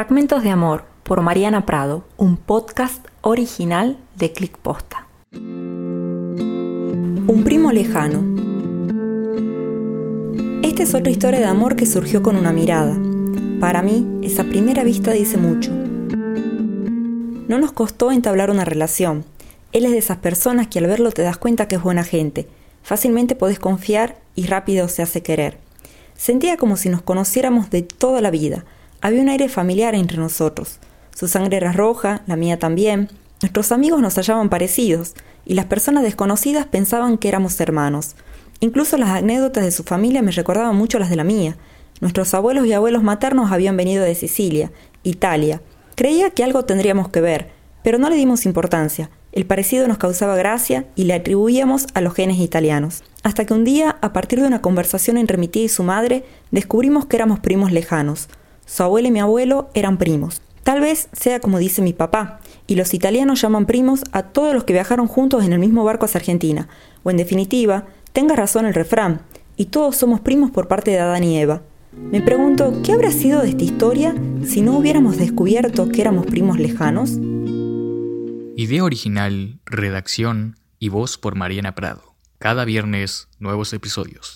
Fragmentos de Amor por Mariana Prado, un podcast original de Click Posta. Un primo lejano. Esta es otra historia de amor que surgió con una mirada. Para mí, esa primera vista dice mucho. No nos costó entablar una relación. Él es de esas personas que al verlo te das cuenta que es buena gente. Fácilmente podés confiar y rápido se hace querer. Sentía como si nos conociéramos de toda la vida había un aire familiar entre nosotros. Su sangre era roja, la mía también. Nuestros amigos nos hallaban parecidos, y las personas desconocidas pensaban que éramos hermanos. Incluso las anécdotas de su familia me recordaban mucho las de la mía. Nuestros abuelos y abuelos maternos habían venido de Sicilia, Italia. Creía que algo tendríamos que ver, pero no le dimos importancia. El parecido nos causaba gracia y le atribuíamos a los genes italianos. Hasta que un día, a partir de una conversación entre mi tía y su madre, descubrimos que éramos primos lejanos. Su abuela y mi abuelo eran primos. Tal vez sea como dice mi papá, y los italianos llaman primos a todos los que viajaron juntos en el mismo barco hacia Argentina, o en definitiva, tenga razón el refrán, y todos somos primos por parte de Adán y Eva. Me pregunto, ¿qué habría sido de esta historia si no hubiéramos descubierto que éramos primos lejanos? Idea original, redacción y voz por Mariana Prado. Cada viernes, nuevos episodios.